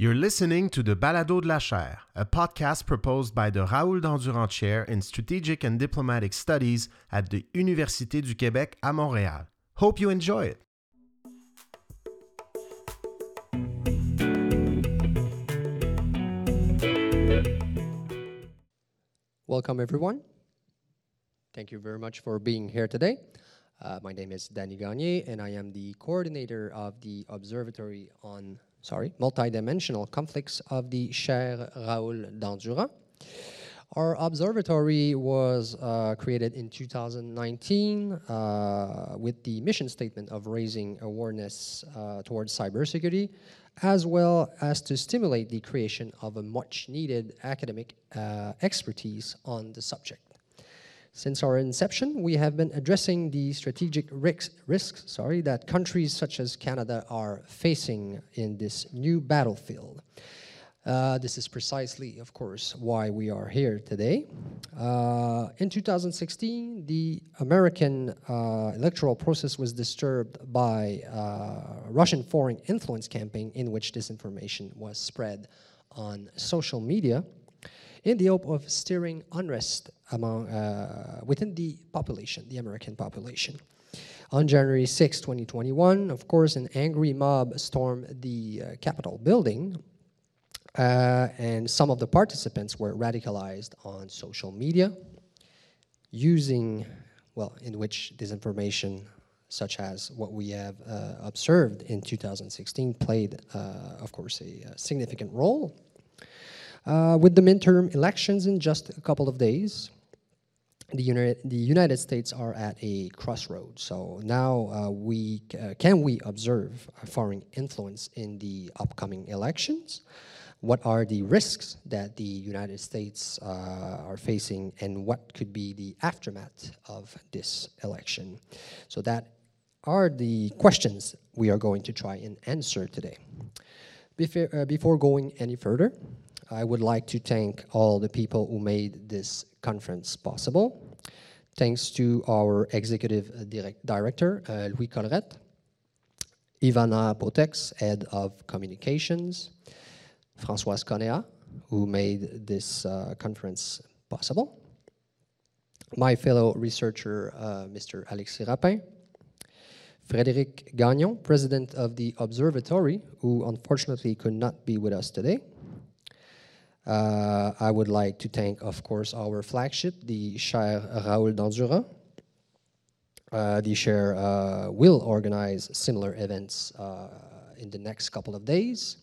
You're listening to the Balado de la Chaire, a podcast proposed by the Raoul Dandurand Chair in Strategic and Diplomatic Studies at the Université du Québec à Montréal. Hope you enjoy it. Welcome, everyone. Thank you very much for being here today. Uh, my name is Danny Gagné, and I am the coordinator of the Observatory on sorry multidimensional conflicts of the Chaire Raoul Dandurand. Our observatory was uh, created in 2019 uh, with the mission statement of raising awareness uh, towards cybersecurity, as well as to stimulate the creation of a much needed academic uh, expertise on the subject. Since our inception, we have been addressing the strategic risks, risks sorry, that countries such as Canada are facing in this new battlefield. Uh, this is precisely, of course, why we are here today. Uh, in 2016, the American uh, electoral process was disturbed by uh, Russian foreign influence campaign in which disinformation was spread on social media in the hope of stirring unrest among, uh, within the population, the American population. On January 6, 2021, of course, an angry mob stormed the uh, Capitol building, uh, and some of the participants were radicalized on social media, using, well, in which disinformation, such as what we have uh, observed in 2016, played, uh, of course, a, a significant role. Uh, with the midterm elections in just a couple of days, the, United, the United States are at a crossroads. So now uh, we uh, can we observe foreign influence in the upcoming elections? What are the risks that the United States uh, are facing, and what could be the aftermath of this election? So that are the questions we are going to try and answer today. Before, uh, before going any further, I would like to thank all the people who made this conference possible. Thanks to our executive direct director, uh, Louis Collerette, Ivana Potex, head of communications, Françoise Conea, who made this uh, conference possible, my fellow researcher, uh, Mr. Alexis Rapin, Frédéric Gagnon, president of the observatory, who unfortunately could not be with us today, uh, I would like to thank, of course, our flagship, the Chaire Raoul Dandurand. Uh, the Chaire uh, will organize similar events uh, in the next couple of days.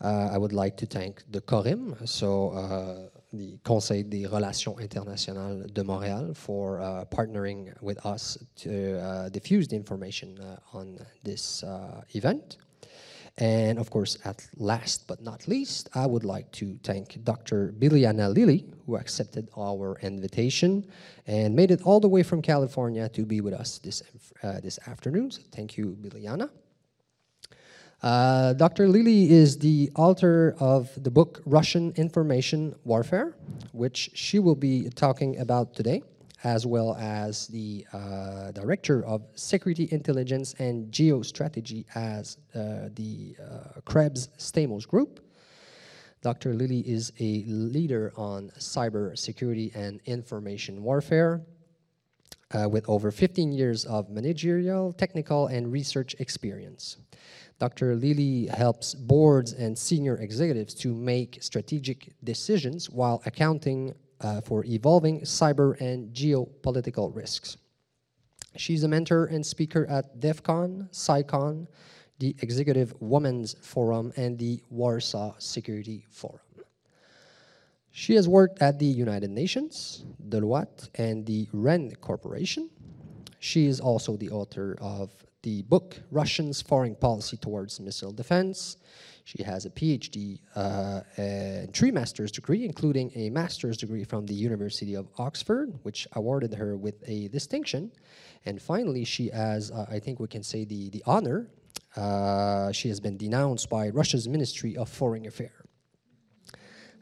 Uh, I would like to thank the CORIM, so uh, the Conseil des Relations Internationales de Montréal, for partnering with us to diffuse the information on this event. And of course, at last but not least, I would like to thank Dr. Bilyana Lilly, who accepted our invitation and made it all the way from California to be with us this, uh, this afternoon. So thank you, Bilyana. Uh, Dr. Lilly is the author of the book Russian Information Warfare, which she will be talking about today as well as the uh, Director of Security Intelligence and Geostrategy as uh, the uh, Krebs Stamos Group. Dr. Lilly is a leader on cyber security and information warfare uh, with over 15 years of managerial, technical, and research experience. Dr. Lilly helps boards and senior executives to make strategic decisions while accounting uh, for evolving cyber and geopolitical risks. She's a mentor and speaker at DEF CON, CyCon, the Executive Women's Forum, and the Warsaw Security Forum. She has worked at the United Nations, Deloitte, and the RAND Corporation. She is also the author of the book Russians' Foreign Policy Towards Missile Defense. She has a PhD uh, and three master's degree, including a master's degree from the University of Oxford, which awarded her with a distinction. And finally, she has, uh, I think we can say, the, the honor. Uh, she has been denounced by Russia's Ministry of Foreign Affairs.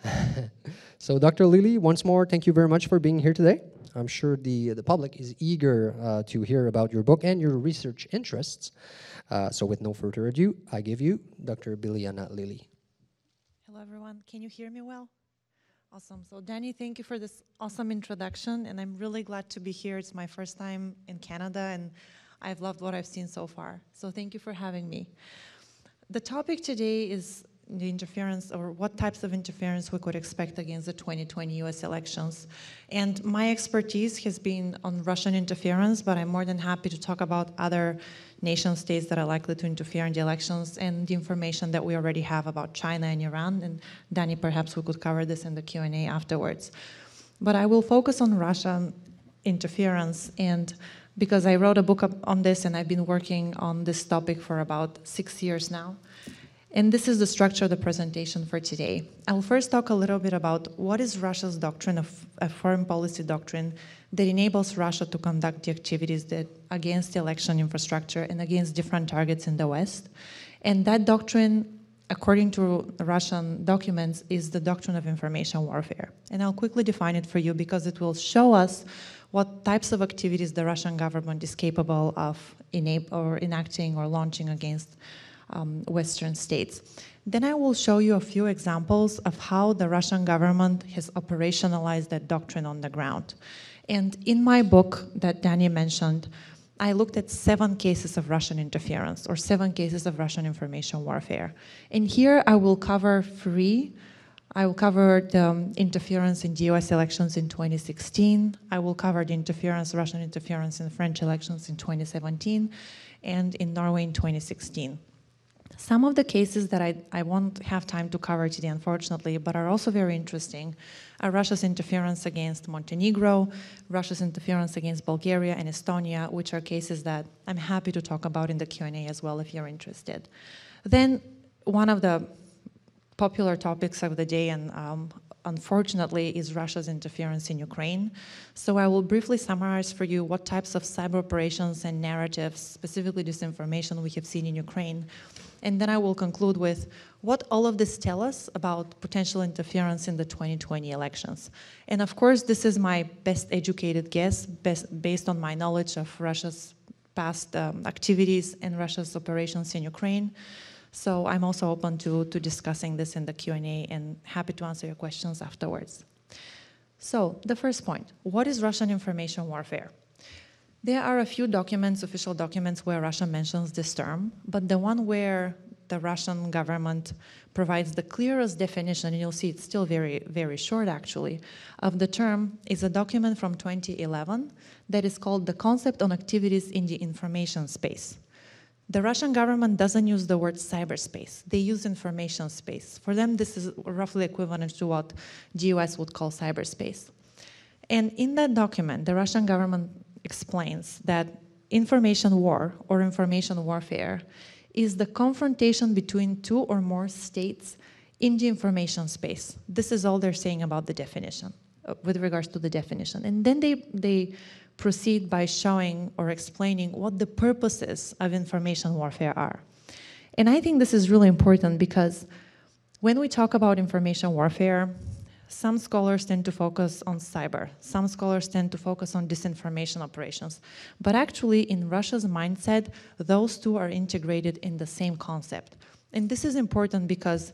so, Dr. Lilly, once more, thank you very much for being here today. I'm sure the, the public is eager uh, to hear about your book and your research interests. Uh, so with no further ado, I give you Dr. Bilyana Lilly. Hello, everyone. Can you hear me well? Awesome. So, Danny, thank you for this awesome introduction, and I'm really glad to be here. It's my first time in Canada, and I've loved what I've seen so far. So, thank you for having me. The topic today is the interference or what types of interference we could expect against the 2020 US elections. And my expertise has been on Russian interference, but I'm more than happy to talk about other nation states that are likely to interfere in the elections and the information that we already have about China and Iran. And Danny, perhaps we could cover this in the Q&A afterwards. But I will focus on Russian interference and because I wrote a book on this and I've been working on this topic for about six years now. And this is the structure of the presentation for today. I will first talk a little bit about what is Russia's doctrine of a foreign policy doctrine that enables Russia to conduct the activities that against the election infrastructure and against different targets in the West. And that doctrine, according to Russian documents, is the doctrine of information warfare. And I'll quickly define it for you because it will show us what types of activities the Russian government is capable of or enacting or launching against um, Western states. Then I will show you a few examples of how the Russian government has operationalized that doctrine on the ground. And in my book that Danny mentioned, I looked at seven cases of Russian interference or seven cases of Russian information warfare. And here I will cover three. I will cover the um, interference in the US elections in 2016. I will cover the interference, Russian interference in French elections in 2017 and in Norway in 2016. Some of the cases that I, I won't have time to cover today, unfortunately, but are also very interesting, are Russia's interference against Montenegro, Russia's interference against Bulgaria and Estonia, which are cases that I'm happy to talk about in the Q&A as well if you're interested. Then one of the popular topics of the day and um, unfortunately, is Russia's interference in Ukraine. So I will briefly summarize for you what types of cyber operations and narratives, specifically disinformation, we have seen in Ukraine. And then I will conclude with what all of this tell us about potential interference in the 2020 elections. And of course, this is my best educated guess best, based on my knowledge of Russia's past um, activities and Russia's operations in Ukraine. So I'm also open to, to discussing this in the Q&A and happy to answer your questions afterwards. So the first point, what is Russian information warfare? There are a few documents, official documents, where Russia mentions this term, but the one where the Russian government provides the clearest definition, and you'll see it's still very, very short actually, of the term is a document from 2011 that is called the Concept on Activities in the Information Space. The Russian government doesn't use the word cyberspace. They use information space. For them, this is roughly equivalent to what the US would call cyberspace. And in that document, the Russian government explains that information war or information warfare is the confrontation between two or more states in the information space. This is all they're saying about the definition, uh, with regards to the definition. And then they, they proceed by showing or explaining what the purposes of information warfare are. And I think this is really important because when we talk about information warfare, some scholars tend to focus on cyber, some scholars tend to focus on disinformation operations. But actually, in Russia's mindset, those two are integrated in the same concept. And this is important because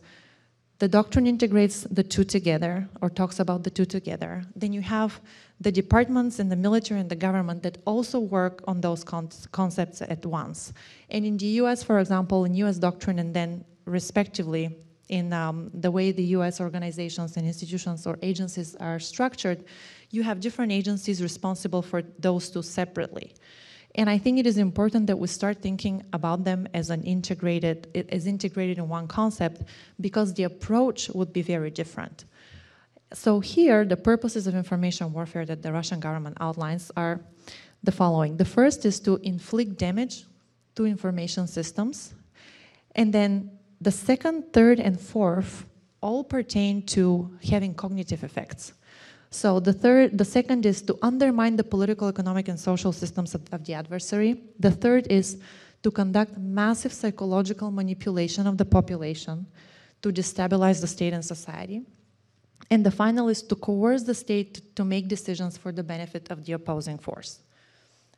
the doctrine integrates the two together or talks about the two together. Then you have the departments and the military and the government that also work on those con concepts at once. And in the US, for example, in US doctrine and then respectively in um, the way the US organizations and institutions or agencies are structured, you have different agencies responsible for those two separately. And I think it is important that we start thinking about them as an integrated, as integrated in one concept, because the approach would be very different. So here, the purposes of information warfare that the Russian government outlines are the following. The first is to inflict damage to information systems. And then the second, third, and fourth all pertain to having cognitive effects. So the third, the second is to undermine the political, economic, and social systems of, of the adversary. The third is to conduct massive psychological manipulation of the population to destabilize the state and society. And the final is to coerce the state to make decisions for the benefit of the opposing force.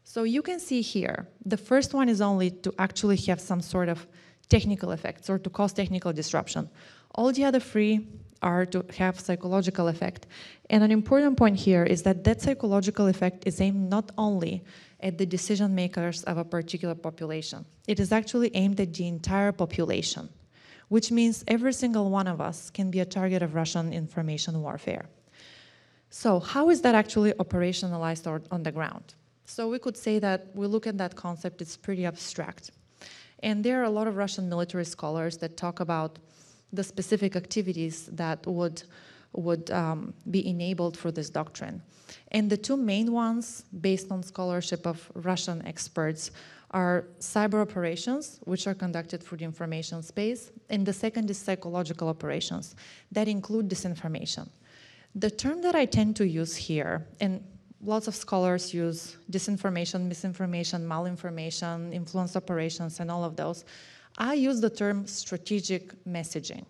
So you can see here, the first one is only to actually have some sort of technical effects or to cause technical disruption. All the other three are to have psychological effect. And an important point here is that that psychological effect is aimed not only at the decision makers of a particular population, it is actually aimed at the entire population, which means every single one of us can be a target of Russian information warfare. So, how is that actually operationalized on the ground? So, we could say that we look at that concept, it's pretty abstract. And there are a lot of Russian military scholars that talk about the specific activities that would, would um, be enabled for this doctrine. And the two main ones, based on scholarship of Russian experts, are cyber operations, which are conducted through the information space, and the second is psychological operations that include disinformation. The term that I tend to use here, and lots of scholars use disinformation, misinformation, malinformation, influence operations, and all of those. I use the term strategic messaging.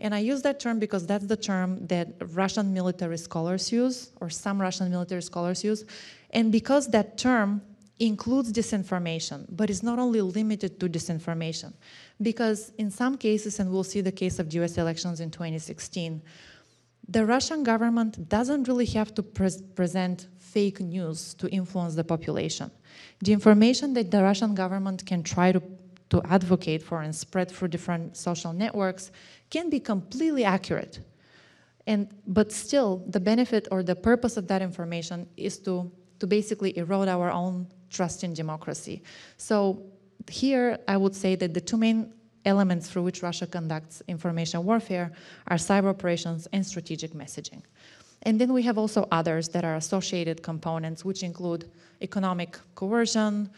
And I use that term because that's the term that Russian military scholars use, or some Russian military scholars use, and because that term includes disinformation, but is not only limited to disinformation. Because in some cases, and we'll see the case of US elections in 2016, the Russian government doesn't really have to pre- present fake news to influence the population. The information that the Russian government can try to, to advocate for and spread through different social networks can be completely accurate. And, but still, the benefit or the purpose of that information is to, to basically erode our own trust in democracy. So here, I would say that the two main elements through which Russia conducts information warfare are cyber operations and strategic messaging. And then we have also others that are associated components, which include economic coercion,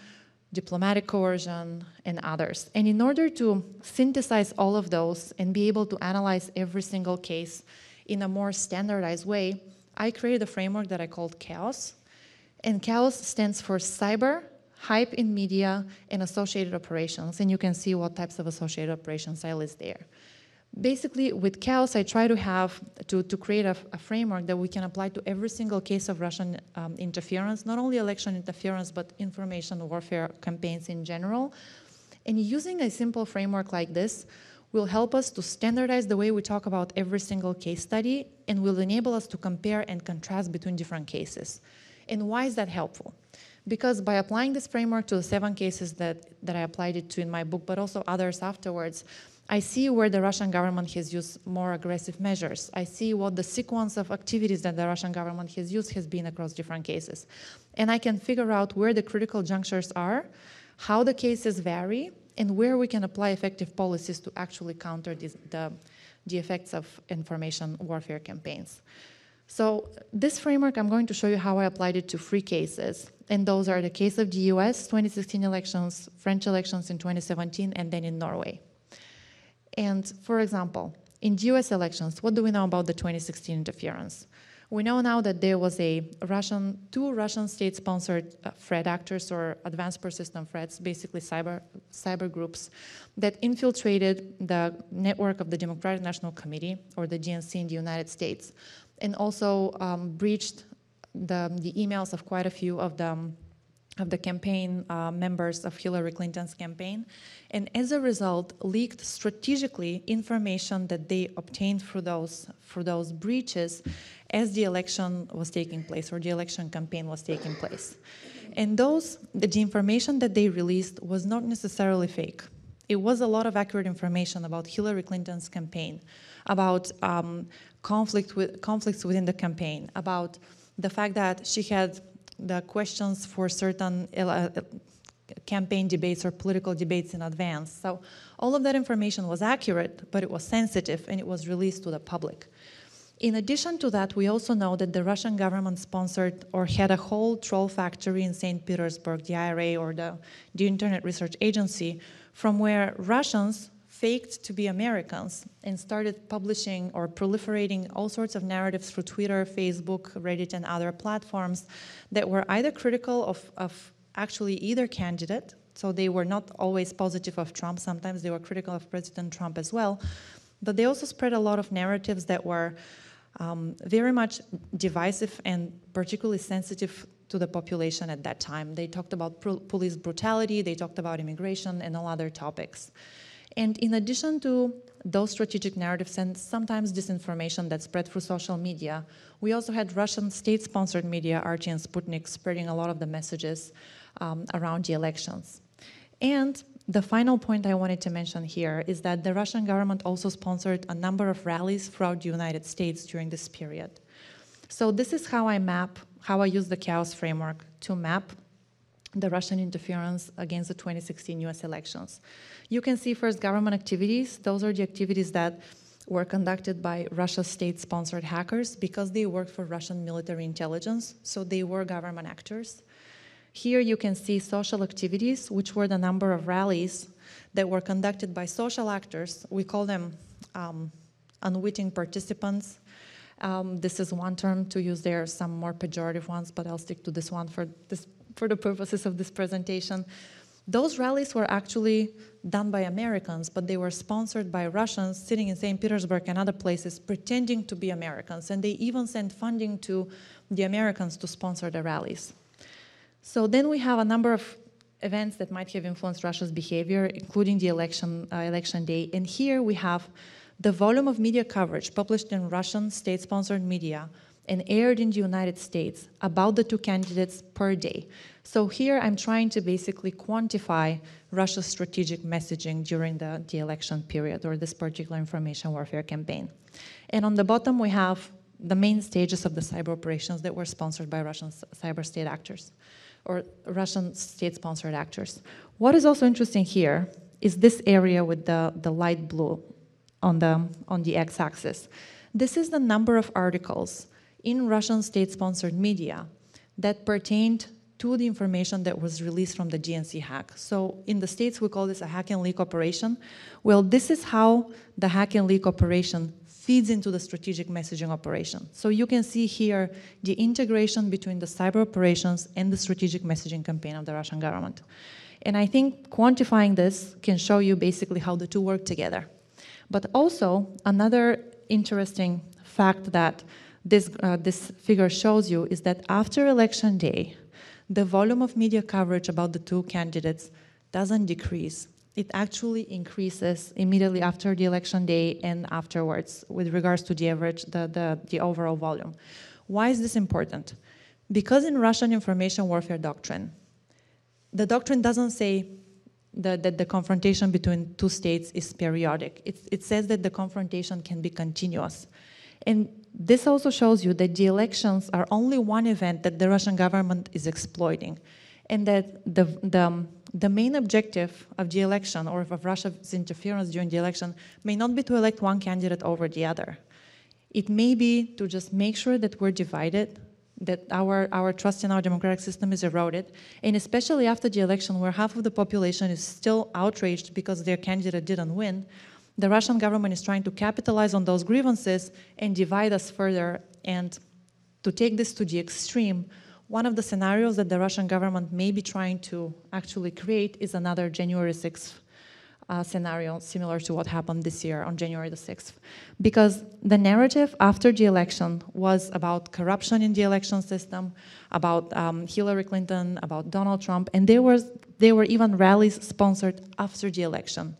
diplomatic coercion, and others. And in order to synthesize all of those and be able to analyze every single case in a more standardized way, I created a framework that I called CHAOS. And CHAOS stands for Cyber, hype in media, and associated operations. And you can see what types of associated operations I list there. Basically, with CHAOS, I try to have to, to create a, a framework that we can apply to every single case of Russian um, interference, not only election interference, but information warfare campaigns in general. And using a simple framework like this will help us to standardize the way we talk about every single case study and will enable us to compare and contrast between different cases. And why is that helpful? because by applying this framework to the seven cases that, that I applied it to in my book, but also others afterwards, I see where the Russian government has used more aggressive measures. I see what the sequence of activities that the Russian government has used has been across different cases. And I can figure out where the critical junctures are, how the cases vary, and where we can apply effective policies to actually counter the, the effects of information warfare campaigns. So this framework, I'm going to show you how I applied it to three cases. And those are the case of the US 2016 elections, French elections in 2017, and then in Norway. And for example, in US elections, what do we know about the 2016 interference? We know now that there was a Russian, two Russian state-sponsored uh, threat actors or advanced persistent threats, basically cyber, cyber groups, that infiltrated the network of the Democratic National Committee, or the DNC in the United States, and also um, breached the, the emails of quite a few of the of the campaign uh, members of Hillary Clinton's campaign, and as a result, leaked strategically information that they obtained through those through those breaches, as the election was taking place or the election campaign was taking place, and those the, the information that they released was not necessarily fake. It was a lot of accurate information about Hillary Clinton's campaign, about um, conflict with, conflicts within the campaign, about the fact that she had the questions for certain uh, campaign debates or political debates in advance. So all of that information was accurate, but it was sensitive and it was released to the public. In addition to that, we also know that the Russian government sponsored or had a whole troll factory in St. Petersburg, the IRA or the, the Internet Research Agency, from where Russians faked to be Americans and started publishing or proliferating all sorts of narratives through Twitter, Facebook, Reddit, and other platforms that were either critical of, of actually either candidate, so they were not always positive of Trump, sometimes they were critical of President Trump as well, but they also spread a lot of narratives that were um, very much divisive and particularly sensitive to the population at that time. They talked about police brutality, they talked about immigration, and all other topics. And in addition to those strategic narratives and sometimes disinformation that spread through social media, we also had Russian state-sponsored media, RT and Sputnik, spreading a lot of the messages um, around the elections. And the final point I wanted to mention here is that the Russian government also sponsored a number of rallies throughout the United States during this period. So this is how I map, how I use the chaos framework to map the Russian interference against the 2016 US elections. You can see first government activities. Those are the activities that were conducted by Russia's state-sponsored hackers because they worked for Russian military intelligence, so they were government actors. Here you can see social activities, which were the number of rallies that were conducted by social actors. We call them um, unwitting participants. Um, this is one term to use. There are some more pejorative ones, but I'll stick to this one for, this, for the purposes of this presentation. Those rallies were actually done by Americans, but they were sponsored by Russians sitting in St. Petersburg and other places pretending to be Americans. And they even sent funding to the Americans to sponsor the rallies. So then we have a number of events that might have influenced Russia's behavior, including the election, uh, election day. And here we have the volume of media coverage published in Russian state-sponsored media and aired in the United States about the two candidates per day. So here I'm trying to basically quantify Russia's strategic messaging during the, the election period or this particular information warfare campaign. And on the bottom we have the main stages of the cyber operations that were sponsored by Russian cyber state actors or Russian state-sponsored actors. What is also interesting here is this area with the, the light blue on the, on the x-axis. This is the number of articles in Russian state-sponsored media that pertained to the information that was released from the DNC hack. So in the States, we call this a hack and leak operation. Well, this is how the hack and leak operation feeds into the strategic messaging operation. So you can see here the integration between the cyber operations and the strategic messaging campaign of the Russian government. And I think quantifying this can show you basically how the two work together. But also, another interesting fact that this, uh, this figure shows you is that after election day, the volume of media coverage about the two candidates doesn't decrease. It actually increases immediately after the election day and afterwards with regards to the average, the, the, the overall volume. Why is this important? Because in Russian information warfare doctrine, the doctrine doesn't say that, that the confrontation between two states is periodic. It, it says that the confrontation can be continuous. And this also shows you that the elections are only one event that the Russian government is exploiting, and that the, the, the main objective of the election or of Russia's interference during the election may not be to elect one candidate over the other. It may be to just make sure that we're divided, that our, our trust in our democratic system is eroded, and especially after the election where half of the population is still outraged because their candidate didn't win, the Russian government is trying to capitalize on those grievances and divide us further. And to take this to the extreme, one of the scenarios that the Russian government may be trying to actually create is another January 6th uh, scenario similar to what happened this year on January the 6th. Because the narrative after the election was about corruption in the election system, about um, Hillary Clinton, about Donald Trump, and there, was, there were even rallies sponsored after the election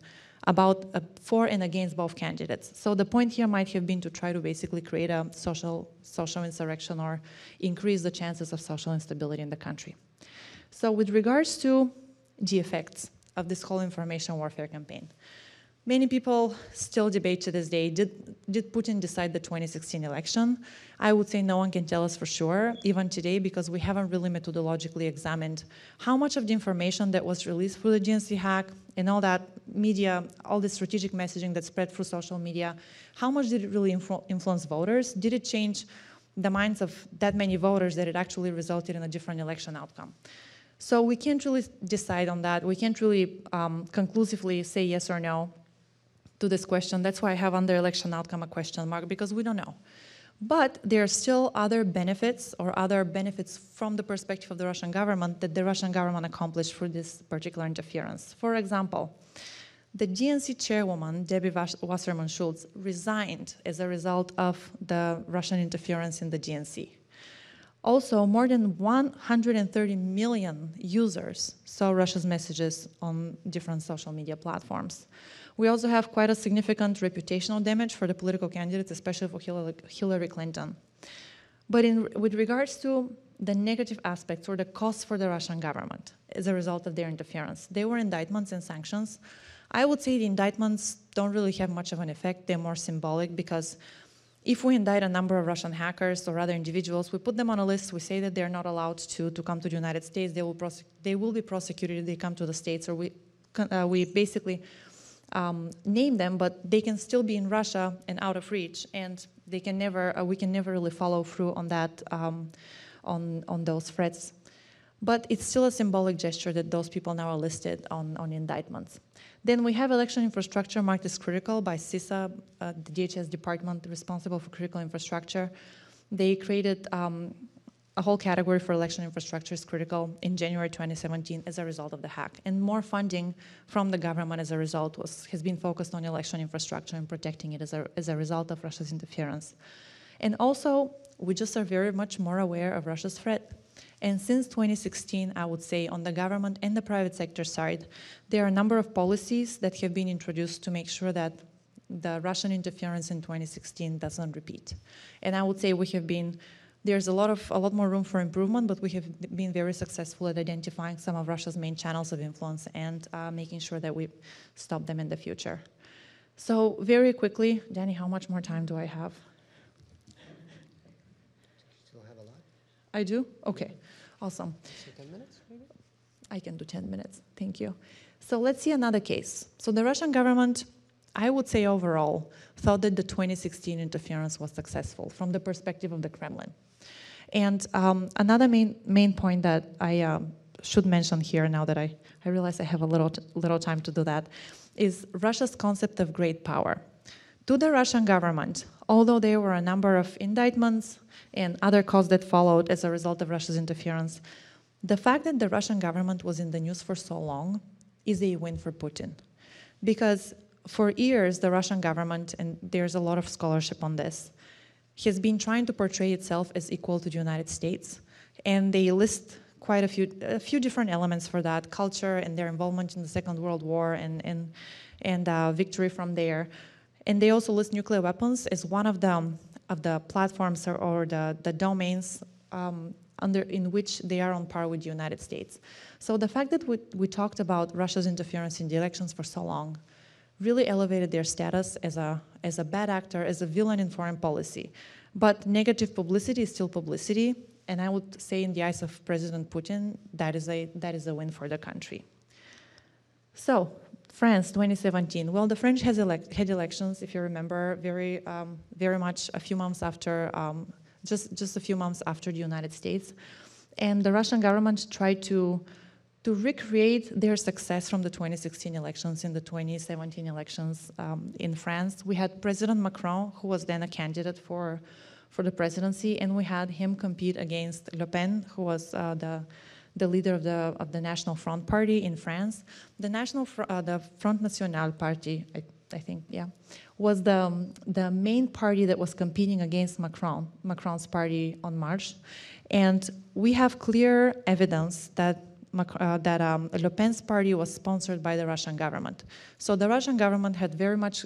about for and against both candidates. So the point here might have been to try to basically create a social, social insurrection or increase the chances of social instability in the country. So with regards to the effects of this whole information warfare campaign, Many people still debate to this day, did, did Putin decide the 2016 election? I would say no one can tell us for sure, even today, because we haven't really methodologically examined how much of the information that was released through the DNC hack and all that media, all the strategic messaging that spread through social media, how much did it really influ influence voters? Did it change the minds of that many voters that it actually resulted in a different election outcome? So we can't really decide on that. We can't really um, conclusively say yes or no to this question. That's why I have under election outcome a question mark, because we don't know. But there are still other benefits or other benefits from the perspective of the Russian government that the Russian government accomplished through this particular interference. For example, the DNC chairwoman, Debbie Wasserman Schultz, resigned as a result of the Russian interference in the DNC. Also, more than 130 million users saw Russia's messages on different social media platforms. We also have quite a significant reputational damage for the political candidates, especially for Hillary, Clinton. But in, with regards to the negative aspects or the costs for the Russian government as a result of their interference, there were indictments and sanctions. I would say the indictments don't really have much of an effect. They're more symbolic because if we indict a number of Russian hackers or other individuals, we put them on a list, we say that they're not allowed to, to come to the United States, they will, they will be prosecuted if they come to the States, or we, uh, we basically um, name them, but they can still be in Russia and out of reach, and they can never, uh, we can never really follow through on that, um, on, on those threats. But it's still a symbolic gesture that those people now are listed on, on indictments. Then we have election infrastructure marked as critical by CISA, uh, the DHS department responsible for critical infrastructure. They created um, a whole category for election infrastructure is critical in January 2017 as a result of the hack. And more funding from the government as a result was, has been focused on election infrastructure and protecting it as a, as a result of Russia's interference. And also, we just are very much more aware of Russia's threat. And since 2016, I would say on the government and the private sector side, there are a number of policies that have been introduced to make sure that the Russian interference in 2016 doesn't repeat. And I would say we have been there's a lot of a lot more room for improvement, but we have been very successful at identifying some of Russia's main channels of influence and uh, making sure that we stop them in the future. So very quickly, Danny, how much more time do I have? Still have a lot. I do. Okay, awesome. So 10 minutes, maybe? I can do 10 minutes. Thank you. So let's see another case. So the Russian government I would say overall, thought that the 2016 interference was successful from the perspective of the Kremlin. And um, another main, main point that I um, should mention here now that I, I realize I have a little, little time to do that is Russia's concept of great power. To the Russian government, although there were a number of indictments and other costs that followed as a result of Russia's interference, the fact that the Russian government was in the news for so long is a win for Putin. Because for years, the Russian government, and there's a lot of scholarship on this, has been trying to portray itself as equal to the United States. And they list quite a few, a few different elements for that culture and their involvement in the Second World War and, and, and uh, victory from there. And they also list nuclear weapons as one of the, of the platforms or, or the, the domains um, under, in which they are on par with the United States. So the fact that we, we talked about Russia's interference in the elections for so long really elevated their status as a, as a bad actor, as a villain in foreign policy. But negative publicity is still publicity, and I would say in the eyes of President Putin, that is a, that is a win for the country. So, France 2017. Well, the French has elect, had elections, if you remember, very, um, very much a few months after, um, just, just a few months after the United States. And the Russian government tried to to recreate their success from the 2016 elections in the 2017 elections um, in France. We had President Macron, who was then a candidate for, for the presidency, and we had him compete against Le Pen, who was uh, the, the leader of the, of the National Front Party in France. The National Fr uh, the Front National Party, I, I think, yeah, was the, um, the main party that was competing against Macron, Macron's party En Marche. And we have clear evidence that uh, that um, Le Pen's party was sponsored by the Russian government. So the Russian government had very much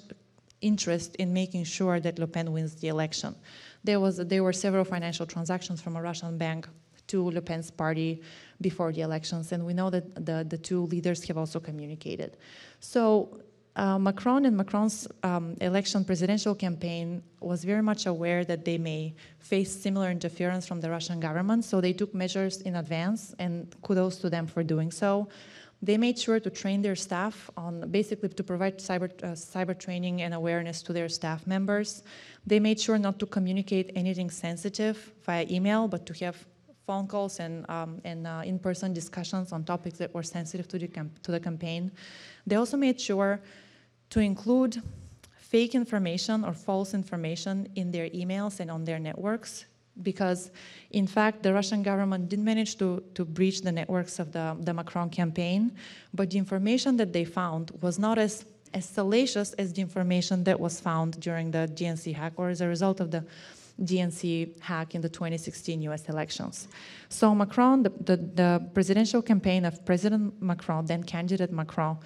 interest in making sure that Le Pen wins the election. There, was, there were several financial transactions from a Russian bank to Le Pen's party before the elections, and we know that the, the two leaders have also communicated. So uh, Macron and Macron's um, election presidential campaign was very much aware that they may face similar interference from the Russian government, so they took measures in advance, and kudos to them for doing so. They made sure to train their staff on basically to provide cyber, uh, cyber training and awareness to their staff members. They made sure not to communicate anything sensitive via email, but to have phone calls and, um, and uh, in-person discussions on topics that were sensitive to the, to the campaign. They also made sure to include fake information or false information in their emails and on their networks because in fact the Russian government did manage to, to breach the networks of the, the Macron campaign, but the information that they found was not as, as salacious as the information that was found during the DNC hack or as a result of the DNC hack in the 2016 US elections. So Macron, the, the, the presidential campaign of President Macron, then candidate Macron,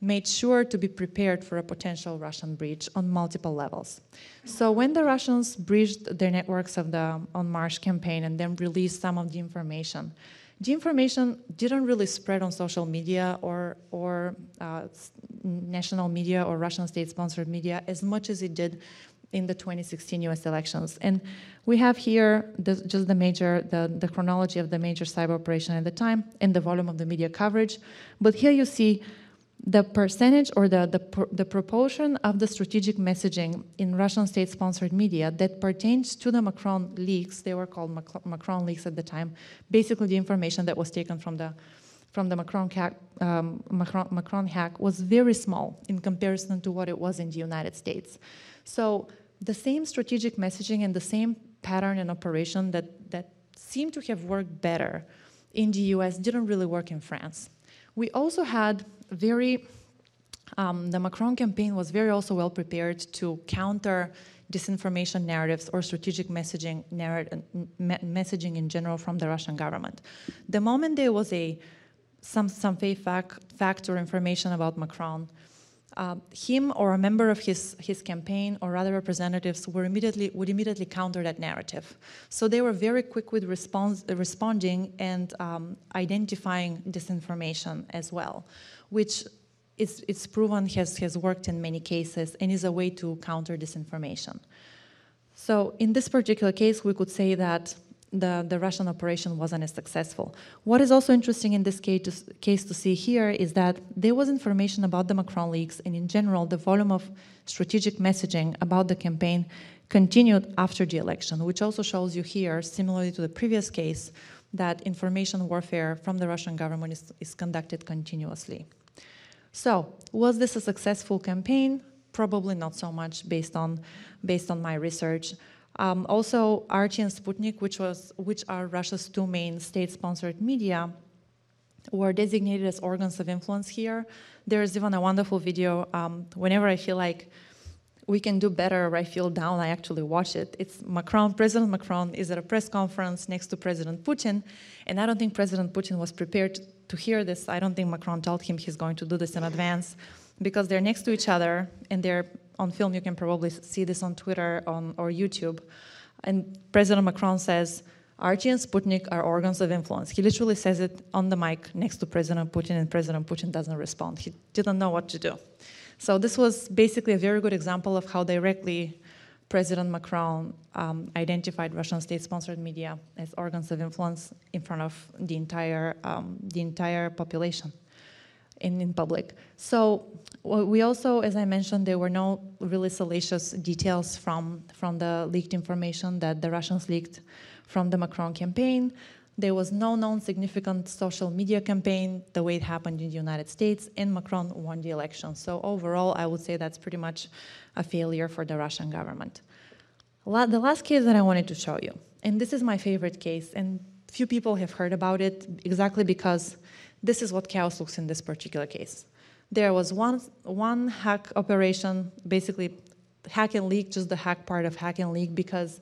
made sure to be prepared for a potential Russian breach on multiple levels. So when the Russians breached their networks of the En Marche campaign and then released some of the information, the information didn't really spread on social media or, or uh, national media or Russian state-sponsored media as much as it did in the 2016 US elections. And we have here the, just the major, the, the chronology of the major cyber operation at the time and the volume of the media coverage. But here you see the percentage or the, the, the proportion of the strategic messaging in Russian state-sponsored media that pertains to the Macron leaks, they were called Macron leaks at the time, basically the information that was taken from the from the Macron hack, um, Macron, Macron hack was very small in comparison to what it was in the United States. So the same strategic messaging and the same pattern and operation that, that seemed to have worked better in the US didn't really work in France. We also had very, um, the Macron campaign was very also well prepared to counter disinformation narratives or strategic messaging, messaging in general from the Russian government. The moment there was a some, some fake fact, fact or information about Macron, uh, him or a member of his, his campaign or other representatives were immediately, would immediately counter that narrative. So they were very quick with response, responding and um, identifying disinformation as well which is, it's proven has, has worked in many cases and is a way to counter disinformation. So in this particular case, we could say that the, the Russian operation wasn't as successful. What is also interesting in this case to, case to see here is that there was information about the Macron leaks and in general the volume of strategic messaging about the campaign continued after the election, which also shows you here, similarly to the previous case, that information warfare from the Russian government is, is conducted continuously. So, was this a successful campaign? Probably not so much based on, based on my research. Um, also, RT and Sputnik, which, was, which are Russia's two main state-sponsored media, were designated as organs of influence here. There's even a wonderful video. Um, whenever I feel like we can do better I feel down, I actually watch it. It's Macron, President Macron is at a press conference next to President Putin, and I don't think President Putin was prepared to hear this. I don't think Macron told him he's going to do this in advance because they're next to each other and they're on film. You can probably see this on Twitter on, or YouTube. And President Macron says, RT and Sputnik are organs of influence. He literally says it on the mic next to President Putin, and President Putin doesn't respond. He didn't know what to do. So this was basically a very good example of how directly President Macron um, identified Russian state-sponsored media as organs of influence in front of the entire um, the entire population in, in public. So we also, as I mentioned, there were no really salacious details from from the leaked information that the Russians leaked from the Macron campaign. There was no known significant social media campaign the way it happened in the United States, and Macron won the election. So overall, I would say that's pretty much a failure for the Russian government. The last case that I wanted to show you, and this is my favorite case, and few people have heard about it exactly because this is what chaos looks in this particular case. There was one, one hack operation, basically hack and leak, just the hack part of hack and leak, because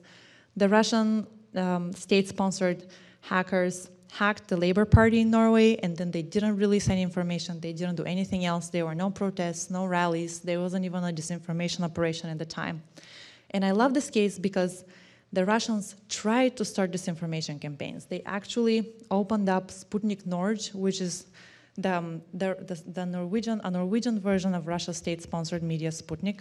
the Russian um, state-sponsored hackers hacked the Labour Party in Norway and then they didn't release any information. They didn't do anything else. There were no protests, no rallies. There wasn't even a disinformation operation at the time. And I love this case because the Russians tried to start disinformation campaigns. They actually opened up Sputnik Nord, which is the, um, the, the, the Norwegian, a Norwegian version of Russia state-sponsored media Sputnik.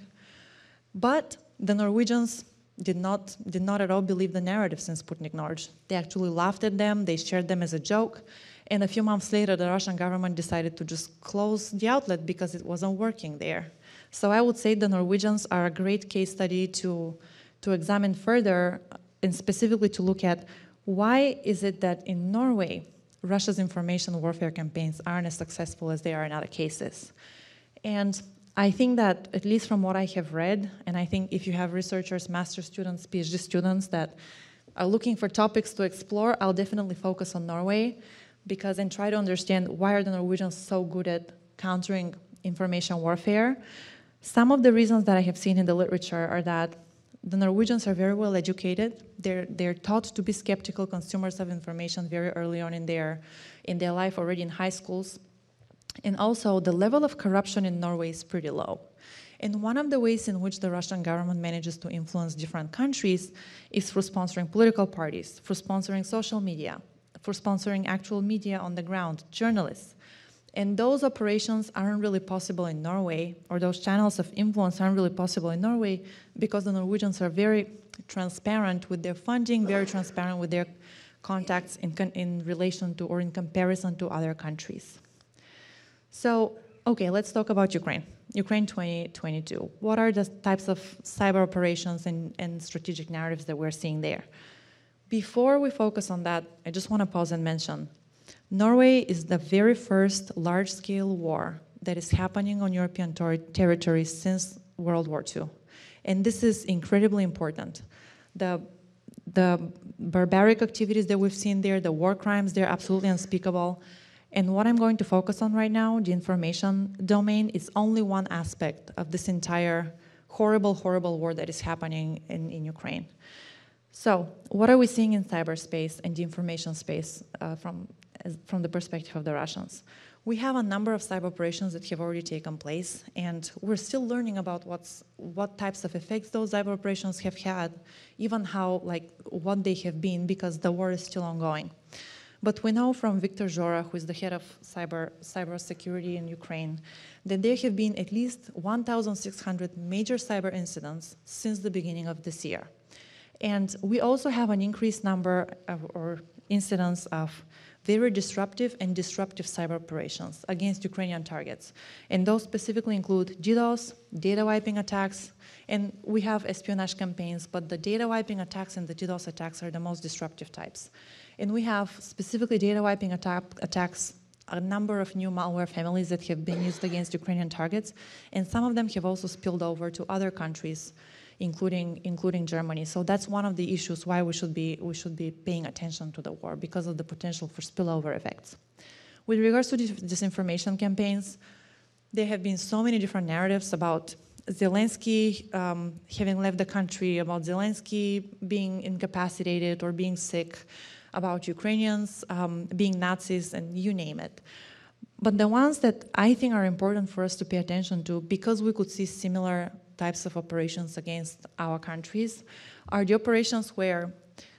But the Norwegians did not, did not at all believe the narratives in Sputnik Nord. They actually laughed at them, they shared them as a joke, and a few months later the Russian government decided to just close the outlet because it wasn't working there. So I would say the Norwegians are a great case study to, to examine further and specifically to look at why is it that in Norway Russia's information warfare campaigns aren't as successful as they are in other cases. And I think that, at least from what I have read, and I think if you have researchers, master students, PhD students that are looking for topics to explore, I'll definitely focus on Norway because and try to understand why are the Norwegians so good at countering information warfare. Some of the reasons that I have seen in the literature are that the Norwegians are very well educated. They're, they're taught to be skeptical consumers of information very early on in their, in their life, already in high schools. And also, the level of corruption in Norway is pretty low. And one of the ways in which the Russian government manages to influence different countries is through sponsoring political parties, for sponsoring social media, for sponsoring actual media on the ground, journalists. And those operations aren't really possible in Norway, or those channels of influence aren't really possible in Norway because the Norwegians are very transparent with their funding, very transparent with their contacts in, in relation to or in comparison to other countries. So, okay, let's talk about Ukraine. Ukraine 2022. What are the types of cyber operations and, and strategic narratives that we're seeing there? Before we focus on that, I just want to pause and mention Norway is the very first large scale war that is happening on European ter territory since World War II. And this is incredibly important. The, the barbaric activities that we've seen there, the war crimes, they're absolutely unspeakable. And what I'm going to focus on right now, the information domain, is only one aspect of this entire horrible, horrible war that is happening in, in Ukraine. So, what are we seeing in cyberspace and the information space uh, from, from the perspective of the Russians? We have a number of cyber operations that have already taken place, and we're still learning about what's, what types of effects those cyber operations have had, even how, like, what they have been, because the war is still ongoing. But we know from Viktor Zhora, who is the head of cyber, cyber security in Ukraine, that there have been at least 1,600 major cyber incidents since the beginning of this year. And we also have an increased number of, or incidents of very disruptive and disruptive cyber operations against Ukrainian targets. And those specifically include DDoS, data wiping attacks, and we have espionage campaigns, but the data wiping attacks and the DDoS attacks are the most disruptive types. And we have specifically data wiping attack, attacks, a number of new malware families that have been used against Ukrainian targets, and some of them have also spilled over to other countries, including, including Germany. So that's one of the issues why we should, be, we should be paying attention to the war, because of the potential for spillover effects. With regards to disinformation campaigns, there have been so many different narratives about Zelensky um, having left the country, about Zelensky being incapacitated or being sick, about Ukrainians um, being Nazis, and you name it. But the ones that I think are important for us to pay attention to, because we could see similar types of operations against our countries, are the operations where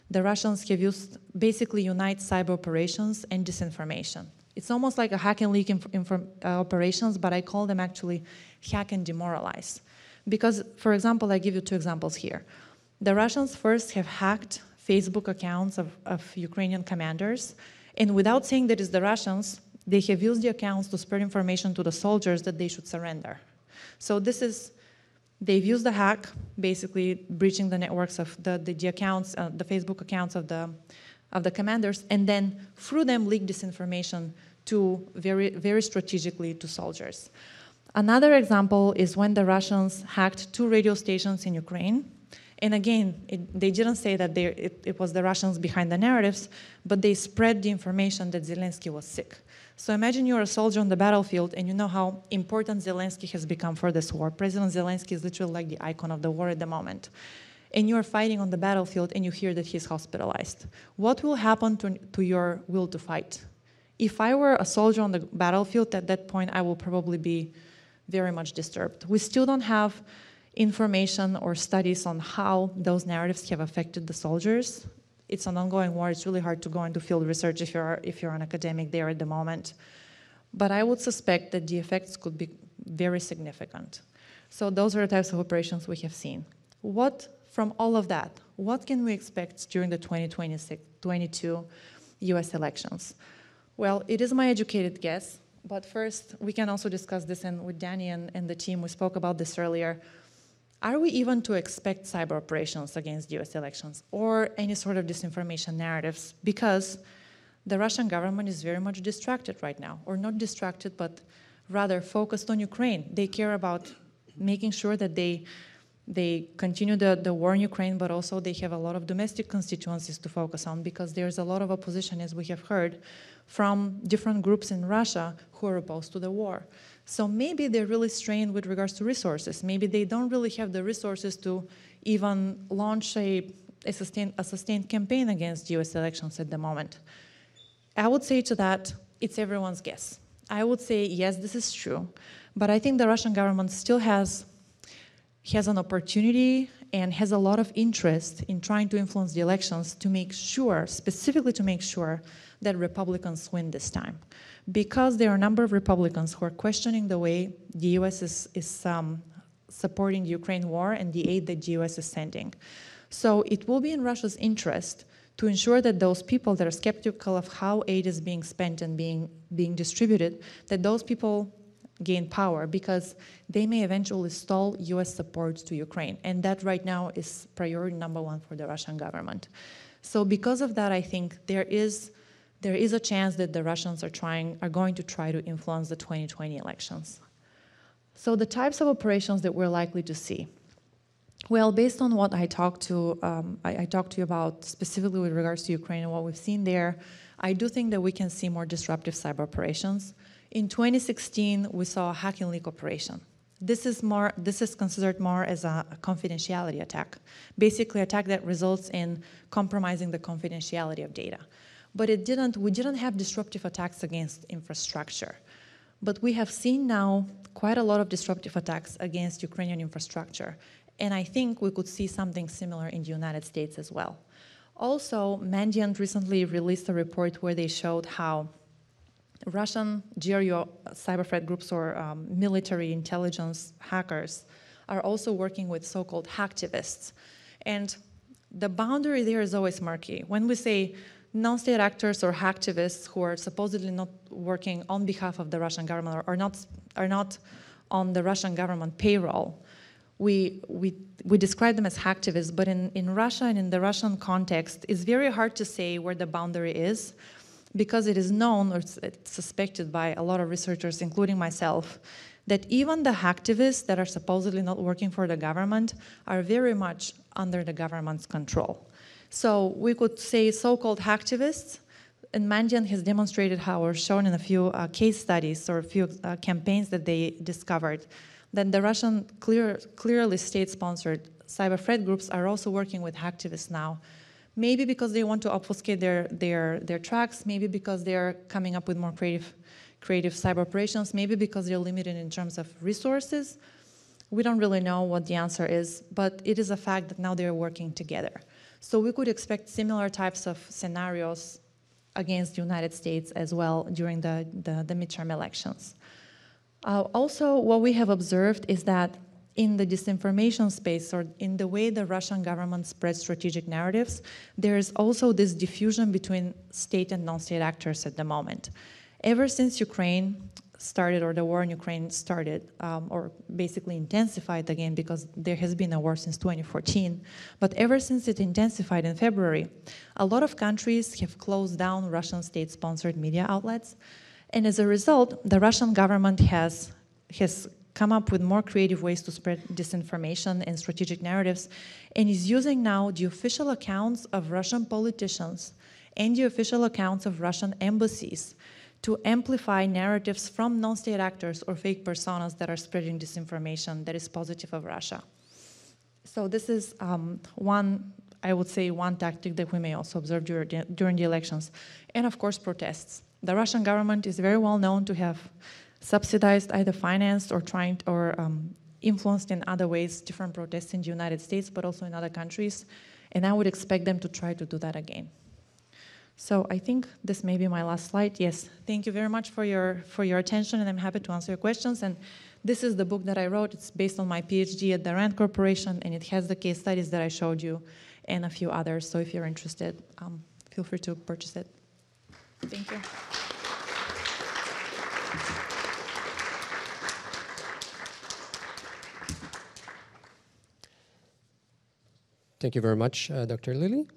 the Russians have used basically unite cyber operations and disinformation. It's almost like a hack and leak uh, operations, but I call them actually hack and demoralize. Because, for example, I give you two examples here. The Russians first have hacked Facebook accounts of, of Ukrainian commanders. And without saying that it's the Russians, they have used the accounts to spread information to the soldiers that they should surrender. So this is, they've used the hack, basically breaching the networks of the, the, the accounts, uh, the Facebook accounts of the, of the commanders, and then through them leak this information to very, very strategically to soldiers. Another example is when the Russians hacked two radio stations in Ukraine and again, it, they didn't say that they, it, it, was the Russians behind the narratives, but they spread the information that Zelensky was sick. So imagine you're a soldier on the battlefield and you know how important Zelensky has become for this war. President Zelensky is literally like the icon of the war at the moment. And you're fighting on the battlefield and you hear that he's hospitalized. What will happen to, to your will to fight? If I were a soldier on the battlefield at that point, I will probably be very much disturbed. We still don't have information or studies on how those narratives have affected the soldiers. It's an ongoing war. It's really hard to go into field research if you're, if you're an academic there at the moment. But I would suspect that the effects could be very significant. So those are the types of operations we have seen. What, from all of that, what can we expect during the 2022 US elections? Well, it is my educated guess, but first we can also discuss this and with Danny and, and the team, we spoke about this earlier. Are we even to expect cyber operations against US elections or any sort of disinformation narratives? Because the Russian government is very much distracted right now, or not distracted, but rather focused on Ukraine. They care about making sure that they they continue the, the war in Ukraine, but also they have a lot of domestic constituencies to focus on because there's a lot of opposition, as we have heard, from different groups in Russia who are opposed to the war. So maybe they're really strained with regards to resources. Maybe they don't really have the resources to even launch a, a, sustained, a sustained campaign against US elections at the moment. I would say to that, it's everyone's guess. I would say yes, this is true, but I think the Russian government still has has an opportunity and has a lot of interest in trying to influence the elections to make sure, specifically to make sure that Republicans win this time. Because there are a number of Republicans who are questioning the way the US is, is um, supporting the Ukraine war and the aid that the US is sending. So it will be in Russia's interest to ensure that those people that are skeptical of how aid is being spent and being, being distributed, that those people gain power because they may eventually stall US support to Ukraine. And that right now is priority number one for the Russian government. So because of that, I think there is there is a chance that the Russians are trying are going to try to influence the 2020 elections. So the types of operations that we're likely to see. Well, based on what I talked to, um, I, I, talked to you about specifically with regards to Ukraine and what we've seen there, I do think that we can see more disruptive cyber operations. In 2016, we saw a hacking leak operation. This is more. This is considered more as a, a confidentiality attack, basically attack that results in compromising the confidentiality of data. But it didn't. We didn't have disruptive attacks against infrastructure, but we have seen now quite a lot of disruptive attacks against Ukrainian infrastructure, and I think we could see something similar in the United States as well. Also, Mandiant recently released a report where they showed how Russian GRU cyber threat groups or um, military intelligence hackers are also working with so-called hacktivists. And the boundary there is always murky. When we say non-state actors or hacktivists who are supposedly not working on behalf of the Russian government or are not, are not on the Russian government payroll, we, we, we describe them as hacktivists, but in, in Russia and in the Russian context, it's very hard to say where the boundary is because it is known or suspected by a lot of researchers, including myself, that even the hacktivists that are supposedly not working for the government are very much under the government's control. So we could say so-called hacktivists, and Mandiant has demonstrated how, or shown in a few uh, case studies or a few uh, campaigns that they discovered, that the Russian clear, clearly state-sponsored cyber threat groups are also working with hacktivists now maybe because they want to obfuscate their, their, their tracks, maybe because they're coming up with more creative, creative cyber operations, maybe because they're limited in terms of resources. We don't really know what the answer is, but it is a fact that now they're working together. So we could expect similar types of scenarios against the United States as well during the, the, the midterm elections. Uh, also, what we have observed is that in the disinformation space or in the way the Russian government spreads strategic narratives, there is also this diffusion between state and non-state actors at the moment. Ever since Ukraine started, or the war in Ukraine started, um, or basically intensified again because there has been a war since 2014, but ever since it intensified in February, a lot of countries have closed down Russian state-sponsored media outlets, and as a result, the Russian government has has come up with more creative ways to spread disinformation and strategic narratives, and is using now the official accounts of Russian politicians and the official accounts of Russian embassies to amplify narratives from non-state actors or fake personas that are spreading disinformation that is positive of Russia. So this is um, one, I would say, one tactic that we may also observe during the, elections. And of course, protests. The Russian government is very well known to have subsidized, either financed or trying to, or um, influenced in other ways different protests in the United States, but also in other countries. And I would expect them to try to do that again. So I think this may be my last slide. Yes, thank you very much for your for your attention, and I'm happy to answer your questions. And this is the book that I wrote. It's based on my PhD at the Rand Corporation, and it has the case studies that I showed you, and a few others. So if you're interested, um, feel free to purchase it. Thank you. Thank you very much, uh, Dr. Lilly.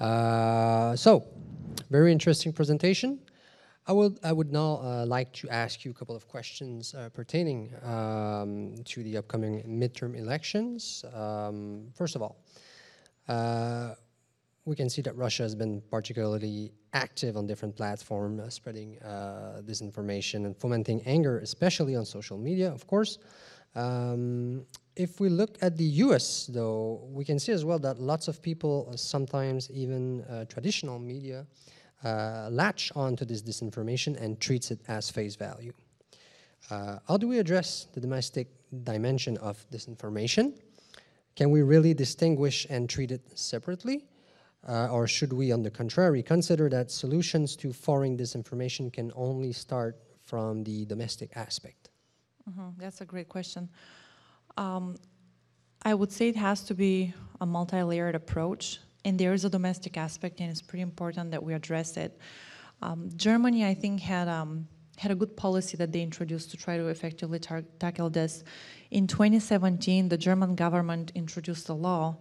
Uh, so, very interesting presentation. I would, I would now uh, like to ask you a couple of questions uh, pertaining um, to the upcoming midterm elections. Um, first of all, uh, we can see that Russia has been particularly active on different platforms, uh, spreading disinformation and fomenting anger, especially on social media, of course. Um, if we look at the US, though, we can see as well that lots of people, uh, sometimes even uh, traditional media, uh, latch onto this disinformation and treats it as face value. Uh, how do we address the domestic dimension of disinformation? Can we really distinguish and treat it separately? Uh, or should we, on the contrary, consider that solutions to foreign disinformation can only start from the domestic aspect? Mhm, That's a great question. Um, I would say it has to be a multi-layered approach, and there is a domestic aspect, and it's pretty important that we address it. Um, Germany, I think, had um, had a good policy that they introduced to try to effectively tackle this. In 2017, the German government introduced a law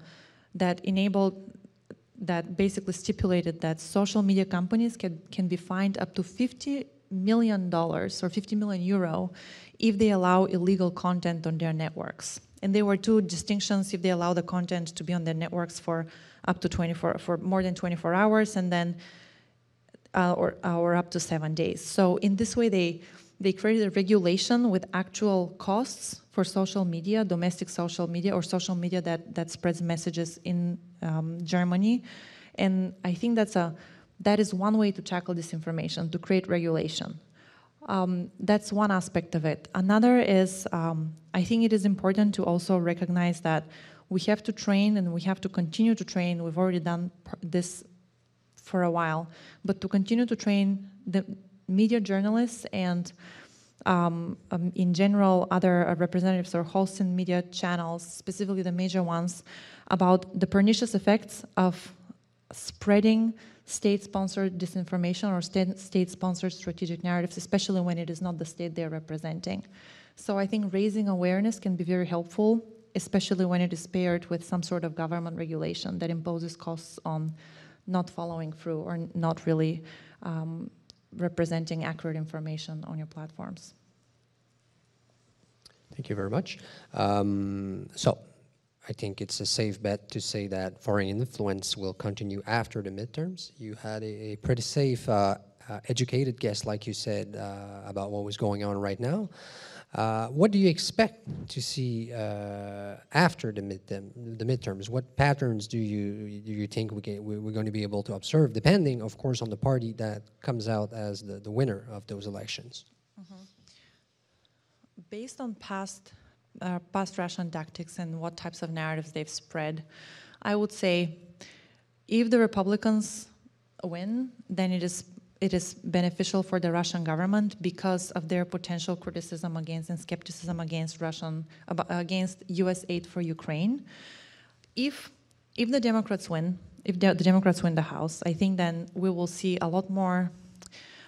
that enabled that basically stipulated that social media companies can, can be fined up to 50 million dollars or 50 million euro if they allow illegal content on their networks. And there were two distinctions if they allow the content to be on their networks for up to 24 for more than 24 hours and then uh, or, or up to seven days. So in this way, they they created a regulation with actual costs for social media, domestic social media, or social media that that spreads messages in um, Germany. And I think that's a that is one way to tackle disinformation to create regulation. Um, that's one aspect of it. Another is um, I think it is important to also recognize that we have to train and we have to continue to train. We've already done this for a while, but to continue to train the media journalists and um, um, in general other uh, representatives or hosts in media channels, specifically the major ones, about the pernicious effects of spreading state-sponsored disinformation or state- state-sponsored strategic narratives, especially when it is not the state they're representing. So I think raising awareness can be very helpful, especially when it is paired with some sort of government regulation that imposes costs on not following through or not really um, representing accurate information on your platforms. Thank you very much. Um, so, I think it's a safe bet to say that foreign influence will continue after the midterms. You had a, a pretty safe, uh, uh, educated guess, like you said, uh, about what was going on right now. Uh, what do you expect to see uh, after the midterm, the midterms? What patterns do you do you think we can, we- we're going to be able to observe, depending, of course, on the party that comes out as the, the winner of those elections? Based on past uh, past Russian tactics and what types of narratives they've spread, I would say if the Republicans win, then it is it is beneficial for the Russian government because of their potential criticism against and skepticism against Russian against U.S. aid for Ukraine. If if the Democrats win, if the, the Democrats win the House, I think then we will see a lot more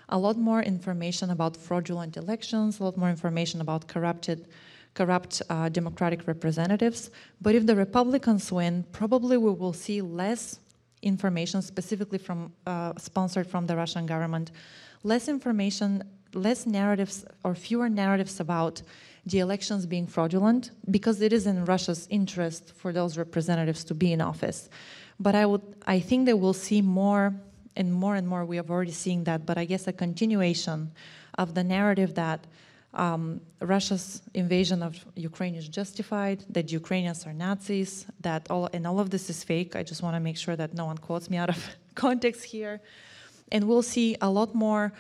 a lot more information about fraudulent elections, a lot more information about corrupted, corrupt uh, Democratic representatives. But if the Republicans win, probably we will see less information, specifically from uh, sponsored from the Russian government, less information, less narratives or fewer narratives about the elections being fraudulent, because it is in Russia's interest for those representatives to be in office. But I would, I think that we'll see more and more and more. We have already seen that, but I guess a continuation of the narrative that um, Russia's invasion of Ukraine is justified, that Ukrainians are Nazis, that all and all of this is fake. I just want to make sure that no one quotes me out of context here, and we'll see a lot more,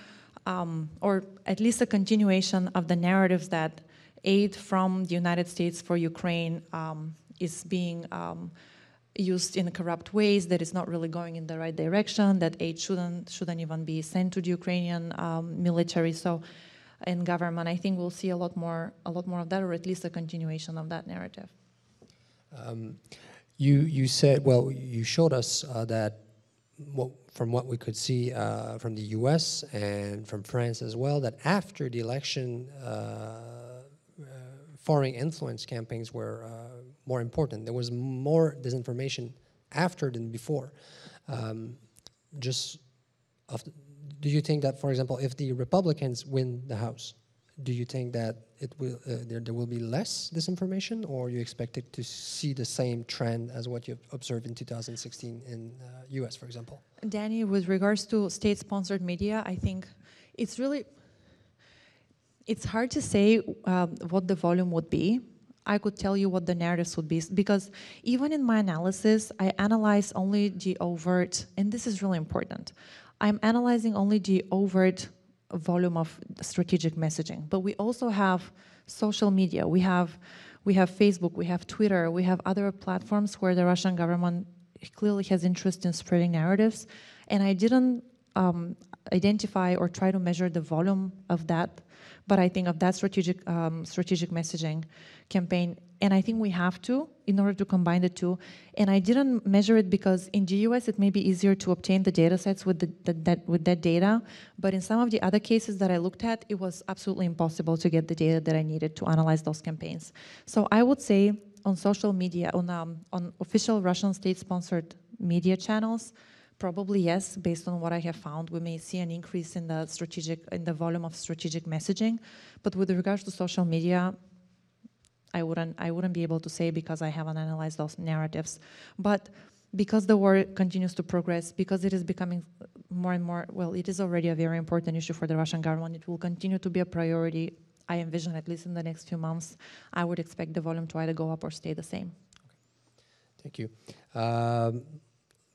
um, or at least a continuation of the narratives that aid from the United States for Ukraine um, is being um, used in corrupt ways, that is not really going in the right direction, that aid shouldn't shouldn't even be sent to the Ukrainian um, military. So, and government, I think we'll see a lot more a lot more of that, or at least a continuation of that narrative. Um, you you said well you showed us uh, that what, from what we could see uh, from the U.S. and from France as well that after the election, uh, uh, foreign influence campaigns were uh, more important. There was more disinformation after than before. Um, just do you think that, for example, if the Republicans win the House, do you think that it will uh, there, there will be less disinformation, or you expect it to see the same trend as what you've observed in 2016 in uh, U.S., for example? Danny, with regards to state-sponsored media, I think it's really it's hard to say um, what the volume would be. I could tell you what the narratives would be because even in my analysis, I analyze only the overt, and this is really important. I'm analyzing only the overt volume of strategic messaging, but we also have social media. We have we have Facebook, we have Twitter, we have other platforms where the Russian government clearly has interest in spreading narratives, and I didn't um, identify or try to measure the volume of that, but I think of that strategic um, strategic messaging campaign and I think we have to in order to combine the two. And I didn't measure it because in GUS it may be easier to obtain the data sets with, the, the, that, with that data, but in some of the other cases that I looked at, it was absolutely impossible to get the data that I needed to analyze those campaigns. So I would say on social media, on, um, on official Russian state-sponsored media channels, probably yes, based on what I have found, we may see an increase in the strategic, in the volume of strategic messaging. But with regards to social media, I wouldn't I wouldn't be able to say because I haven't analyzed those narratives. But because the war continues to progress, because it is becoming more and more, well, it is already a very important issue for the Russian government. It will continue to be a priority, I envision, at least in the next few months. I would expect the volume to either go up or stay the same. Thank you. Um,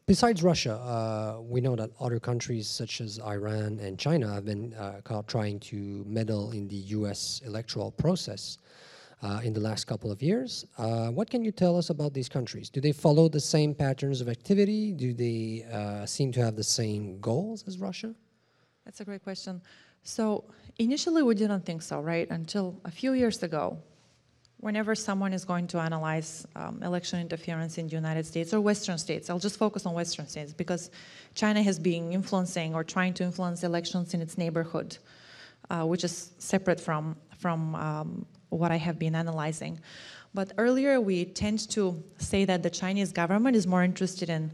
besides Russia, uh, we know that other countries such as Iran and China have been uh, trying to meddle in the U.S. electoral process uh, in the last couple of years. Uh, what can you tell us about these countries? Do they follow the same patterns of activity? Do they uh, seem to have the same goals as Russia? That's a great question. So initially we didn't think so, right? Until a few years ago, whenever someone is going to analyze um, election interference in the United States or Western states, I'll just focus on Western states because China has been influencing or trying to influence elections in its neighborhood, uh, which is separate from from um, what I have been analyzing. But earlier we tend to say that the Chinese government is more interested in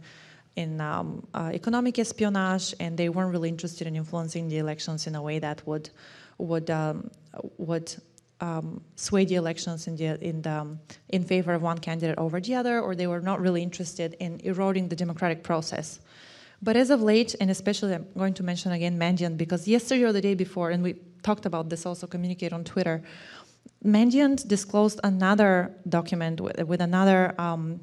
in um, uh, economic espionage, and they weren't really interested in influencing the elections in a way that would would um, would um, sway the elections in the in the um, in favor of one candidate over the other, or they were not really interested in eroding the democratic process. But as of late, and especially I'm going to mention again Mandiant, because yesterday or the day before, and we talked about this also, communicate on Twitter, Mandiant disclosed another document with, with another um,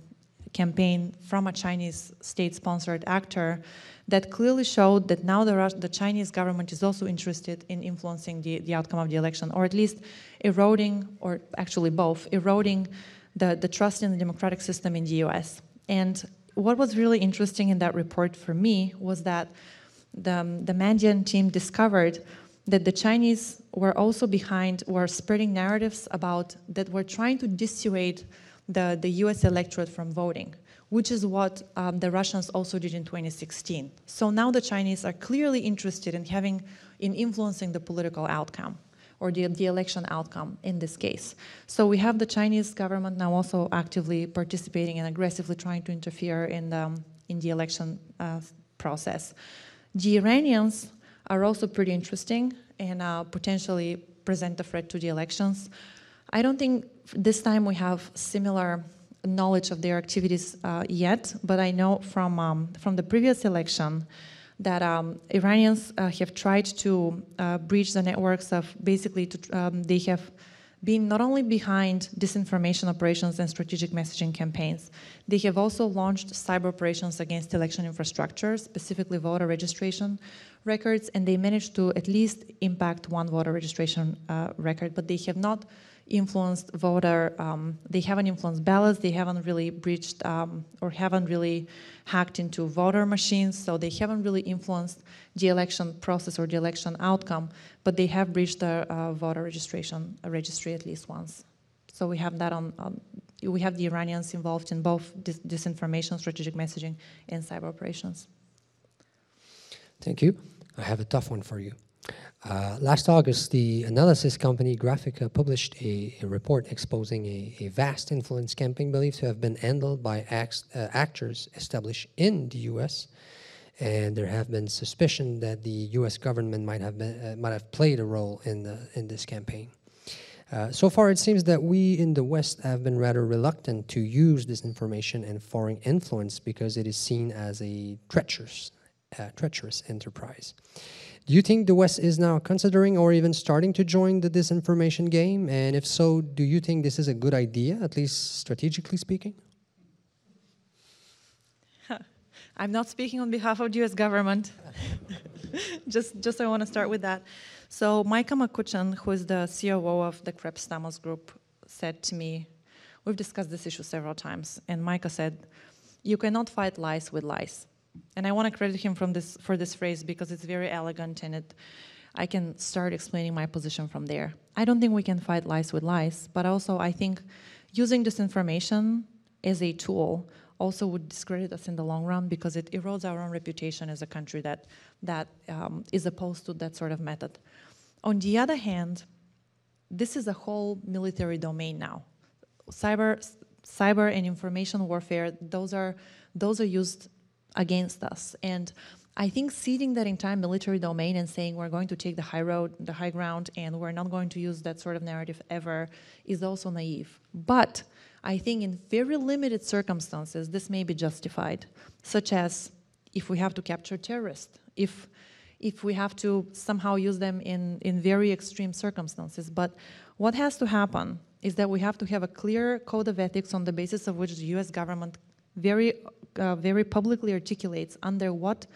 campaign from a Chinese state-sponsored actor that clearly showed that now the, the, Chinese government is also interested in influencing the, the outcome of the election, or at least eroding, or actually both, eroding the, the trust in the democratic system in the US. And what was really interesting in that report for me was that the, the Mandiant team discovered that the Chinese were also behind, were spreading narratives about that were trying to dissuade the, the US electorate from voting, which is what um, the Russians also did in 2016. So now the Chinese are clearly interested in having, in influencing the political outcome or the, the election outcome in this case. So we have the Chinese government now also actively participating and aggressively trying to interfere in the, in the election uh, process. The Iranians are also pretty interesting and uh, potentially present a threat to the elections. I don't think this time we have similar knowledge of their activities uh, yet, but I know from, um, from the previous election that um, Iranians uh, have tried to uh, breach the networks of basically, to, um, they have been not only behind disinformation operations and strategic messaging campaigns, they have also launched cyber operations against election infrastructure, specifically voter registration records, and they managed to at least impact one voter registration uh, record, but they have not influenced voter, um, they haven't influenced ballots, they haven't really breached um, or haven't really hacked into voter machines, so they haven't really influenced the election process or the election outcome, but they have breached the uh, voter registration uh, registry at least once. So we have that on, on, we have the Iranians involved in both dis disinformation, strategic messaging, and cyber operations. Thank you. I have a tough one for you. Uh, last August, the analysis company Graphika published a, a report exposing a, a, vast influence campaign believed to have been handled by uh, actors established in the U.S. And there have been suspicion that the U.S. government might have been, uh, might have played a role in the, in this campaign. Uh, so far, it seems that we in the West have been rather reluctant to use disinformation and foreign influence because it is seen as a treacherous, uh, treacherous enterprise. Do you think the West is now considering or even starting to join the disinformation game? And if so, do you think this is a good idea, at least strategically speaking? I'm not speaking on behalf of the US government. just, just I want to start with that. So Micah McCutcheon, who is the COO of the Krebs Stamos Group, said to me, we've discussed this issue several times, and Micah said, you cannot fight lies with lies. And I want to credit him from this, for this phrase because it's very elegant and it, I can start explaining my position from there. I don't think we can fight lies with lies, but also I think using disinformation as a tool also would discredit us in the long run because it erodes our own reputation as a country that, that um, is opposed to that sort of method. On the other hand, this is a whole military domain now. Cyber, cyber and information warfare, those are, those are used against us. And I think ceding that entire military domain and saying we're going to take the high road, the high ground, and we're not going to use that sort of narrative ever is also naive. But I think in very limited circumstances, this may be justified, such as if we have to capture terrorists, if, if we have to somehow use them in, in very extreme circumstances. But what has to happen is that we have to have a clear code of ethics on the basis of which the US government very, uh, very publicly articulates under what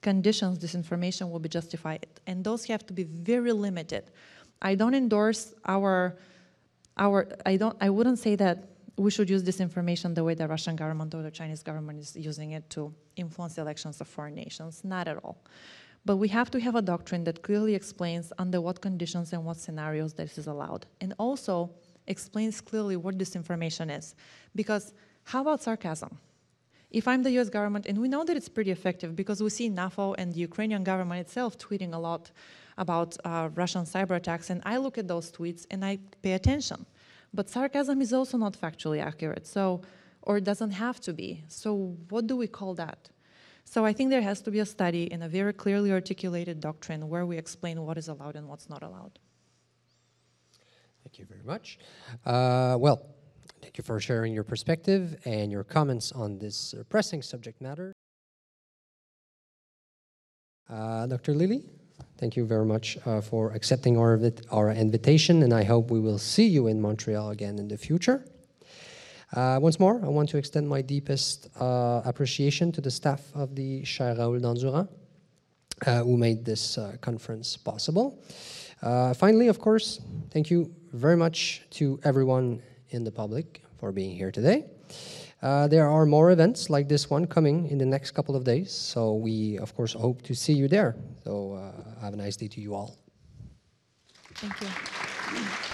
conditions disinformation will be justified. And those have to be very limited. I don't endorse our, our I, don't, I wouldn't say that we should use disinformation the way the Russian government or the Chinese government is using it to influence elections of foreign nations. Not at all. But we have to have a doctrine that clearly explains under what conditions and what scenarios this is allowed. And also explains clearly what disinformation is. Because how about sarcasm? If I'm the US government, and we know that it's pretty effective because we see NAFO and the Ukrainian government itself tweeting a lot about uh, Russian cyber attacks, and I look at those tweets and I pay attention. But sarcasm is also not factually accurate, so or it doesn't have to be. So what do we call that? So I think there has to be a study and a very clearly articulated doctrine where we explain what is allowed and what's not allowed. Thank you very much. Uh, well, thank you for sharing your perspective and your comments on this uh, pressing subject matter. Uh, Dr. Lilly? Thank you very much uh, for accepting our, our invitation, and I hope we will see you in Montreal again in the future. Uh, once more, I want to extend my deepest uh, appreciation to the staff of the Chaire Raoul Dandurand, uh, who made this conference possible. Finally, of course, thank you very much to everyone in the public for being here today. Uh, there are more events like this one coming in the next couple of days, so we, of course, hope to see you there. So uh, have a nice day to you all. Thank you.